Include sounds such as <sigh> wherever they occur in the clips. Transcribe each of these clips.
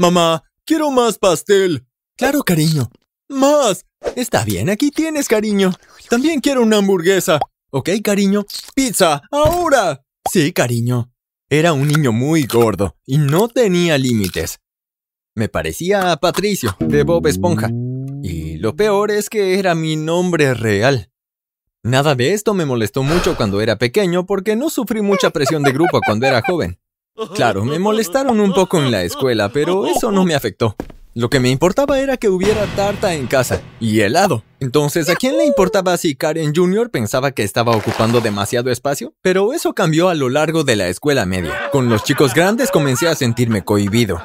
Mamá, quiero más pastel. Claro, cariño. Más. Está bien, aquí tienes, cariño. También quiero una hamburguesa. Ok, cariño. Pizza, ahora. Sí, cariño. Era un niño muy gordo y no tenía límites. Me parecía a Patricio, de Bob Esponja. Y lo peor es que era mi nombre real. Nada de esto me molestó mucho cuando era pequeño porque no sufrí mucha presión de grupo cuando era joven. Claro, me molestaron un poco en la escuela, pero eso no me afectó. Lo que me importaba era que hubiera tarta en casa y helado. Entonces, ¿a quién le importaba si Karen Jr. pensaba que estaba ocupando demasiado espacio? Pero eso cambió a lo largo de la escuela media. Con los chicos grandes comencé a sentirme cohibido.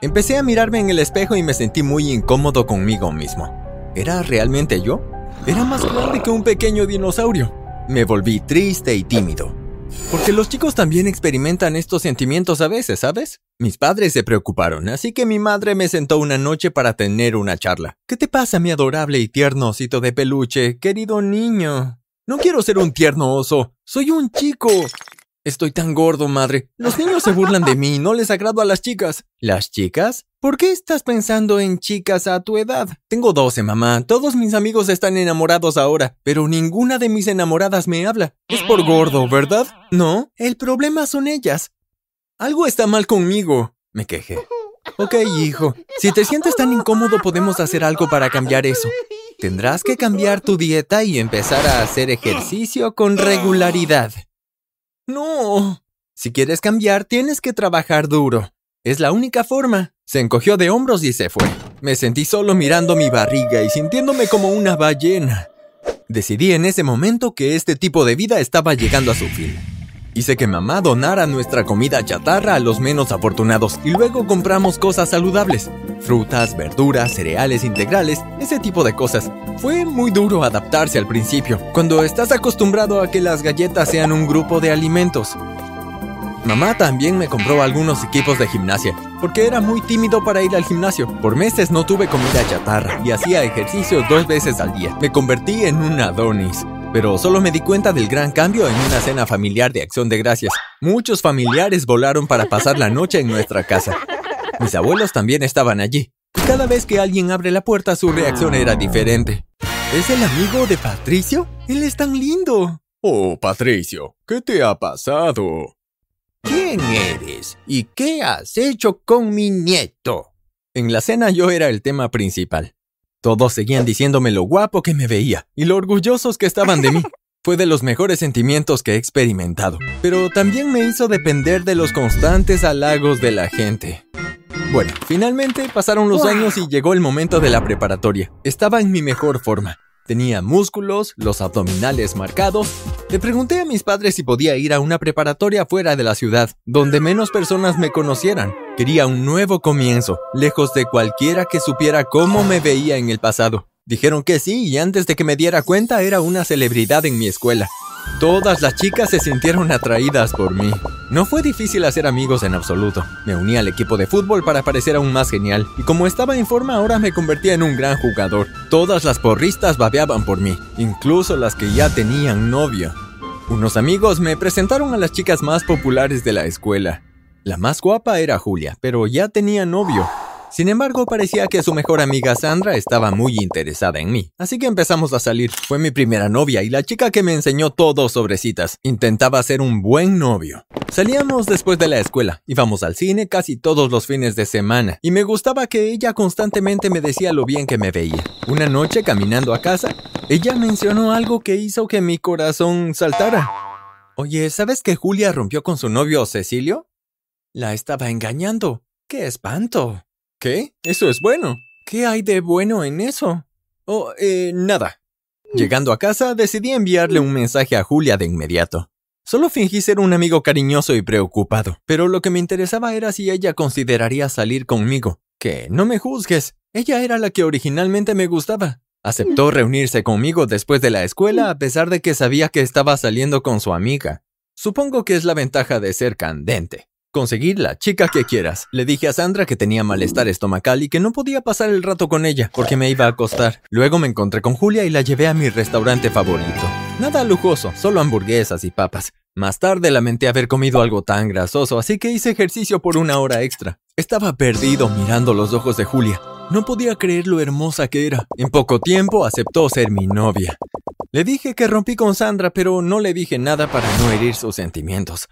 Empecé a mirarme en el espejo y me sentí muy incómodo conmigo mismo. ¿Era realmente yo? Era más grande que un pequeño dinosaurio. Me volví triste y tímido. Porque los chicos también experimentan estos sentimientos a veces, ¿sabes? Mis padres se preocuparon, así que mi madre me sentó una noche para tener una charla. ¿Qué te pasa, mi adorable y tierno osito de peluche, querido niño? No quiero ser un tierno oso, soy un chico. Estoy tan gordo, madre. Los niños se burlan de mí y no les agrado a las chicas. ¿Las chicas? ¿Por qué estás pensando en chicas a tu edad? Tengo 12, mamá. Todos mis amigos están enamorados ahora, pero ninguna de mis enamoradas me habla. Es por gordo, ¿verdad? No, el problema son ellas. Algo está mal conmigo, me quejé. Ok, hijo. Si te sientes tan incómodo, podemos hacer algo para cambiar eso. Tendrás que cambiar tu dieta y empezar a hacer ejercicio con regularidad. No. Si quieres cambiar, tienes que trabajar duro. Es la única forma. Se encogió de hombros y se fue. Me sentí solo mirando mi barriga y sintiéndome como una ballena. Decidí en ese momento que este tipo de vida estaba llegando a su fin. Hice que mamá donara nuestra comida chatarra a los menos afortunados y luego compramos cosas saludables. Frutas, verduras, cereales integrales, ese tipo de cosas. Fue muy duro adaptarse al principio, cuando estás acostumbrado a que las galletas sean un grupo de alimentos. Mamá también me compró algunos equipos de gimnasia, porque era muy tímido para ir al gimnasio. Por meses no tuve comida chatarra y hacía ejercicio dos veces al día. Me convertí en un Adonis. Pero solo me di cuenta del gran cambio en una cena familiar de acción de gracias. Muchos familiares volaron para pasar la noche en nuestra casa. Mis abuelos también estaban allí. Y cada vez que alguien abre la puerta su reacción era diferente. ¿Es el amigo de Patricio? Él es tan lindo. Oh, Patricio, ¿qué te ha pasado? ¿Quién eres? ¿Y qué has hecho con mi nieto? En la cena yo era el tema principal. Todos seguían diciéndome lo guapo que me veía y lo orgullosos que estaban de mí. <laughs> Fue de los mejores sentimientos que he experimentado, pero también me hizo depender de los constantes halagos de la gente. Bueno, finalmente pasaron los años y llegó el momento de la preparatoria. Estaba en mi mejor forma. Tenía músculos, los abdominales marcados. Le pregunté a mis padres si podía ir a una preparatoria fuera de la ciudad, donde menos personas me conocieran. Quería un nuevo comienzo, lejos de cualquiera que supiera cómo me veía en el pasado. Dijeron que sí y antes de que me diera cuenta era una celebridad en mi escuela. Todas las chicas se sintieron atraídas por mí. No fue difícil hacer amigos en absoluto. Me uní al equipo de fútbol para parecer aún más genial, y como estaba en forma ahora me convertía en un gran jugador. Todas las porristas babeaban por mí, incluso las que ya tenían novio. Unos amigos me presentaron a las chicas más populares de la escuela. La más guapa era Julia, pero ya tenía novio. Sin embargo, parecía que su mejor amiga Sandra estaba muy interesada en mí, así que empezamos a salir. Fue mi primera novia y la chica que me enseñó todo sobre citas. Intentaba ser un buen novio. Salíamos después de la escuela, íbamos al cine casi todos los fines de semana, y me gustaba que ella constantemente me decía lo bien que me veía. Una noche, caminando a casa, ella mencionó algo que hizo que mi corazón saltara. Oye, ¿sabes que Julia rompió con su novio Cecilio? La estaba engañando. ¡Qué espanto! ¿Qué? Eso es bueno. ¿Qué hay de bueno en eso? Oh, eh, nada. Llegando a casa, decidí enviarle un mensaje a Julia de inmediato. Solo fingí ser un amigo cariñoso y preocupado, pero lo que me interesaba era si ella consideraría salir conmigo. Que no me juzgues, ella era la que originalmente me gustaba. Aceptó reunirse conmigo después de la escuela a pesar de que sabía que estaba saliendo con su amiga. Supongo que es la ventaja de ser candente. Conseguir la chica que quieras. Le dije a Sandra que tenía malestar estomacal y que no podía pasar el rato con ella porque me iba a acostar. Luego me encontré con Julia y la llevé a mi restaurante favorito. Nada lujoso, solo hamburguesas y papas. Más tarde lamenté haber comido algo tan grasoso, así que hice ejercicio por una hora extra. Estaba perdido mirando los ojos de Julia. No podía creer lo hermosa que era. En poco tiempo aceptó ser mi novia. Le dije que rompí con Sandra, pero no le dije nada para no herir sus sentimientos.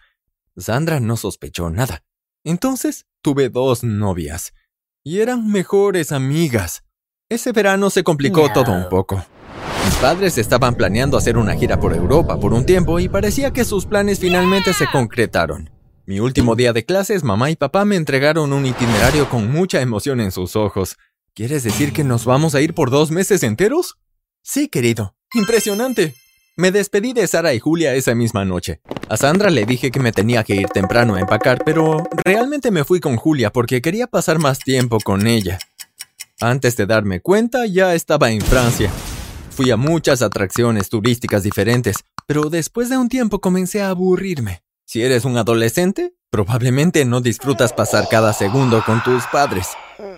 Sandra no sospechó nada. Entonces tuve dos novias. Y eran mejores amigas. Ese verano se complicó todo un poco. Mis padres estaban planeando hacer una gira por Europa por un tiempo y parecía que sus planes finalmente se concretaron. Mi último día de clases, mamá y papá me entregaron un itinerario con mucha emoción en sus ojos. ¿Quieres decir que nos vamos a ir por dos meses enteros? Sí, querido. Impresionante. Me despedí de Sara y Julia esa misma noche. A Sandra le dije que me tenía que ir temprano a empacar, pero realmente me fui con Julia porque quería pasar más tiempo con ella. Antes de darme cuenta, ya estaba en Francia Fui a muchas atracciones turísticas diferentes, pero después de un tiempo comencé a aburrirme. Si eres un adolescente, probablemente no disfrutas pasar cada segundo con tus padres.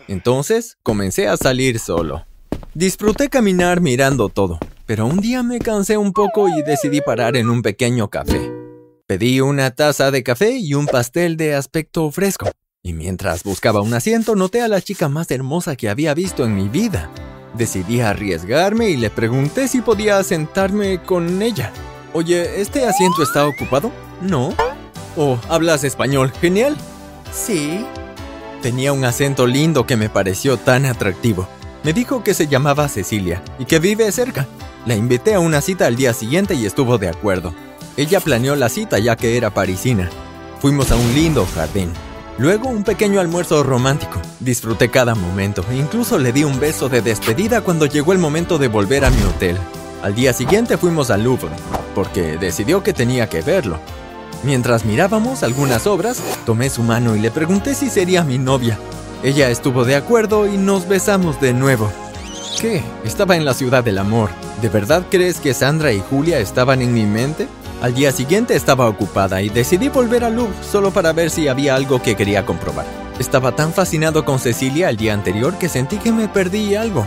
Entonces, comencé a salir solo. Disfruté caminar mirando todo, pero un día me cansé un poco y decidí parar en un pequeño café. Pedí una taza de café y un pastel de aspecto fresco, y mientras buscaba un asiento noté a la chica más hermosa que había visto en mi vida. Decidí arriesgarme y le pregunté si podía sentarme con ella. Oye, ¿este asiento está ocupado? No. Oh, ¿hablas español? Genial. Sí. Tenía un acento lindo que me pareció tan atractivo. Me dijo que se llamaba Cecilia y que vive cerca. La invité a una cita al día siguiente y estuvo de acuerdo. Ella planeó la cita ya que era parisina. Fuimos a un lindo jardín. Luego un pequeño almuerzo romántico. Disfruté cada momento e incluso le di un beso de despedida cuando llegó el momento de volver a mi hotel. Al día siguiente fuimos al Louvre, porque decidió que tenía que verlo. Mientras mirábamos algunas obras, tomé su mano y le pregunté si sería mi novia. Ella estuvo de acuerdo y nos besamos de nuevo. ¿Qué? Estaba en la ciudad del amor. ¿De verdad crees que Sandra y Julia estaban en mi mente? Al día siguiente estaba ocupada y decidí volver al Louvre solo para ver si había algo que quería comprobar. Estaba tan fascinado con Cecilia el día anterior que sentí que me perdí algo.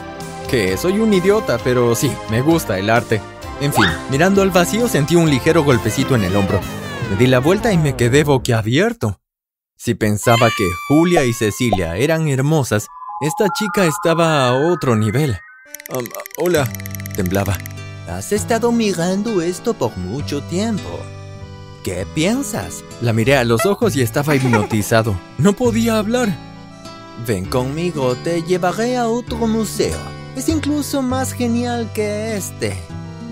Que soy un idiota, pero sí, me gusta el arte. En fin, mirando al vacío sentí un ligero golpecito en el hombro. Me di la vuelta y me quedé boquiabierto. Si pensaba que Julia y Cecilia eran hermosas, esta chica estaba a otro nivel. hola, temblaba. Has estado mirando esto por mucho tiempo. ¿Qué piensas? La miré a los ojos y estaba hipnotizado. <laughs> No podía hablar. Ven conmigo, te llevaré a otro museo. Es incluso más genial que este.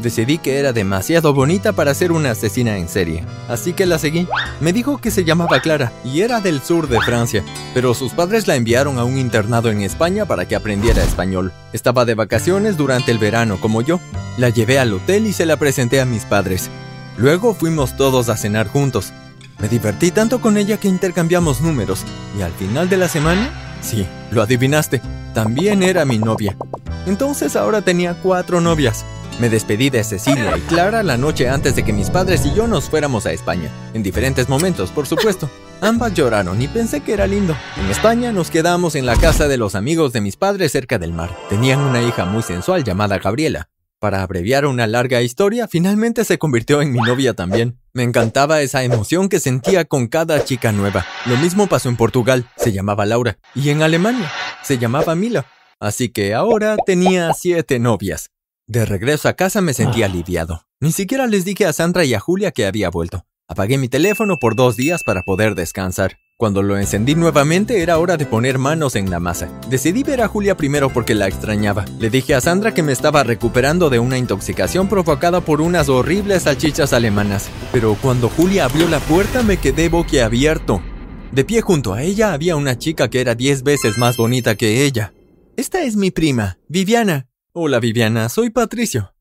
Decidí que era demasiado bonita para ser una asesina en serie, así que la seguí. Me dijo que se llamaba Clara y era del sur de Francia, pero sus padres la enviaron a un internado en España para que aprendiera español. Estaba de vacaciones durante el verano como yo. La llevé al hotel y se la presenté a mis padres. Luego fuimos todos a cenar juntos. Me divertí tanto con ella que intercambiamos números y al final de la semana, sí, lo adivinaste, también era mi novia. Entonces ahora tenía cuatro novias. Me despedí de Cecilia y Clara la noche antes de que mis padres y yo nos fuéramos a España. En diferentes momentos, por supuesto. Ambas lloraron y pensé que era lindo. En España nos quedamos en la casa de los amigos de mis padres cerca del mar. Tenían una hija muy sensual llamada Gabriela. Para abreviar una larga historia, finalmente se convirtió en mi novia también. Me encantaba esa emoción que sentía con cada chica nueva. Lo mismo pasó en Portugal, se llamaba Laura, y en Alemania, se llamaba Mila. Así que ahora tenía siete novias. De regreso a casa me sentí ah. aliviado. Ni siquiera les dije a Sandra y a Julia que había vuelto. Apagué mi teléfono por dos días para poder descansar. Cuando lo encendí nuevamente era hora de poner manos en la masa. Decidí ver a Julia primero porque la extrañaba. Le dije a Sandra que me estaba recuperando de una intoxicación provocada por unas horribles salchichas alemanas. Pero cuando Julia abrió la puerta me quedé boquiabierto. De pie junto a ella había una chica que era diez veces más bonita que ella. Esta es mi prima, Viviana, Hola Viviana, soy Patricio.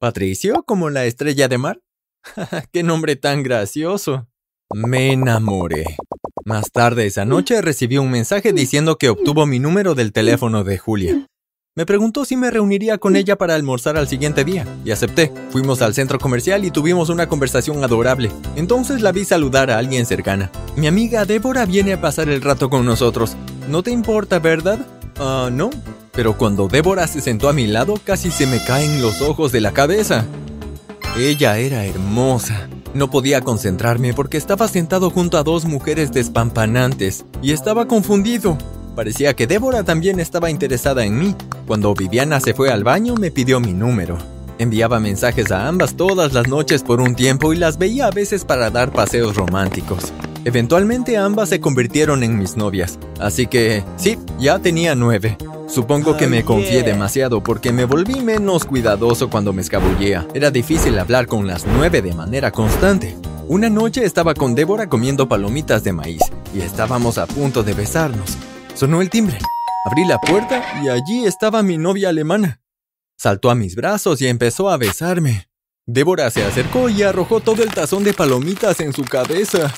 ¿Patricio? ¿Como la estrella de mar? <laughs> ¡Qué nombre tan gracioso! Me enamoré. Más tarde esa noche recibí un mensaje diciendo que obtuvo mi número del teléfono de Julia. Me preguntó si me reuniría con ella para almorzar al siguiente día, y acepté. Fuimos al centro comercial y tuvimos una conversación adorable. Entonces la vi saludar a alguien cercana. Mi amiga Débora viene a pasar el rato con nosotros. ¿No te importa, verdad? Ah, no. Pero cuando Débora se sentó a mi lado, casi se me caen los ojos de la cabeza. Ella era hermosa. No podía concentrarme porque estaba sentado junto a dos mujeres despampanantes y estaba confundido. Parecía que Débora también estaba interesada en mí. Cuando Viviana se fue al baño me pidió mi número. Enviaba mensajes a ambas todas las noches por un tiempo y las veía a veces para dar paseos románticos. Eventualmente ambas se convirtieron en mis novias, así que sí, ya tenía nueve. Supongo que me confié demasiado porque me volví menos cuidadoso cuando me escabullía. Era difícil hablar con las nueve de manera constante. Una noche estaba con Débora comiendo palomitas de maíz y estábamos a punto de besarnos. Sonó el timbre. Abrí la puerta y allí estaba mi novia alemana. Saltó a mis brazos y empezó a besarme. Débora se acercó y arrojó todo el tazón de palomitas en su cabeza.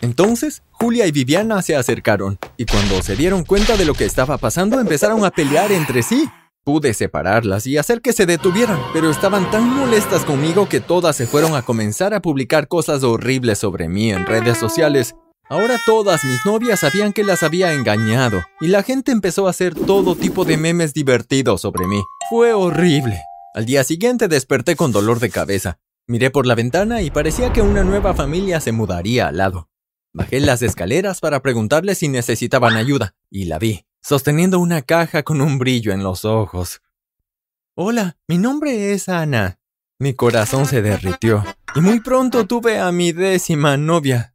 Entonces, Julia y Viviana se acercaron, y cuando se dieron cuenta de lo que estaba pasando, empezaron a pelear entre sí. Pude separarlas y hacer que se detuvieran, pero estaban tan molestas conmigo que todas se fueron a comenzar a publicar cosas horribles sobre mí en redes sociales. Ahora todas mis novias sabían que las había engañado, y la gente empezó a hacer todo tipo de memes divertidos sobre mí. Fue horrible. Al día siguiente desperté con dolor de cabeza. Miré por la ventana y parecía que una nueva familia se mudaría al lado. Bajé las escaleras para preguntarles si necesitaban ayuda, y la vi, sosteniendo una caja con un brillo en los ojos. Hola, mi nombre es Ana. Mi corazón se derritió, y muy pronto tuve a mi décima novia.